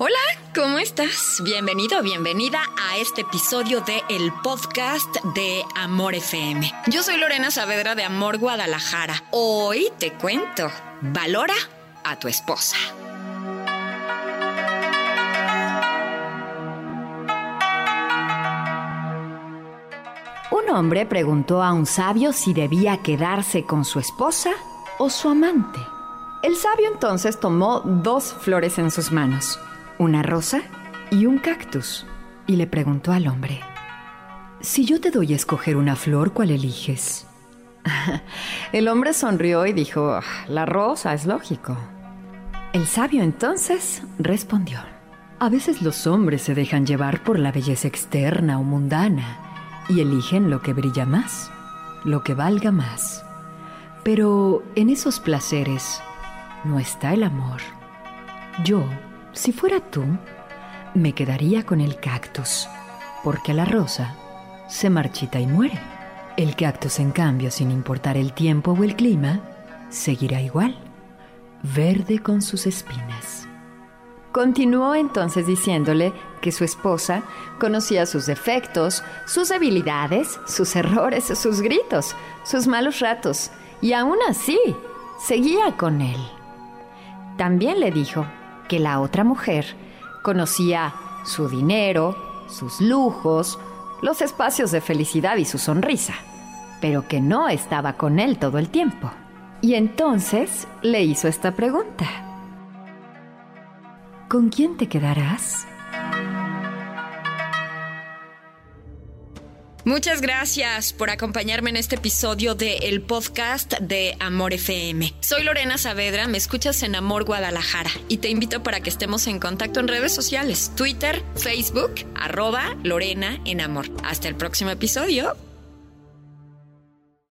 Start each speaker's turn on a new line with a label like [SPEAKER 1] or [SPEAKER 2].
[SPEAKER 1] Hola, ¿cómo estás? Bienvenido, bienvenida a este episodio de el podcast de Amor FM. Yo soy Lorena Saavedra de Amor Guadalajara. Hoy te cuento. Valora a tu esposa. Un hombre preguntó a un sabio si debía quedarse con su esposa o su amante. El sabio entonces tomó dos flores en sus manos, una rosa y un cactus, y le preguntó al hombre, Si yo te doy a escoger una flor, ¿cuál eliges? El hombre sonrió y dijo, La rosa es lógico. El sabio entonces respondió, A veces los hombres se dejan llevar por la belleza externa o mundana y eligen lo que brilla más, lo que valga más. Pero en esos placeres no está el amor. Yo, si fuera tú, me quedaría con el cactus, porque la rosa se marchita y muere. El cactus, en cambio, sin importar el tiempo o el clima, seguirá igual, verde con sus espinas. Continuó entonces diciéndole que su esposa conocía sus defectos, sus debilidades, sus errores, sus gritos, sus malos ratos, y aún así seguía con él. También le dijo que la otra mujer conocía su dinero, sus lujos, los espacios de felicidad y su sonrisa, pero que no estaba con él todo el tiempo. Y entonces le hizo esta pregunta. ¿Con quién te quedarás? Muchas gracias por acompañarme en este episodio de el podcast de Amor FM. Soy Lorena Saavedra, me escuchas en Amor Guadalajara y te invito para que estemos en contacto en redes sociales, Twitter, Facebook, arroba Lorena en Amor. Hasta el próximo episodio.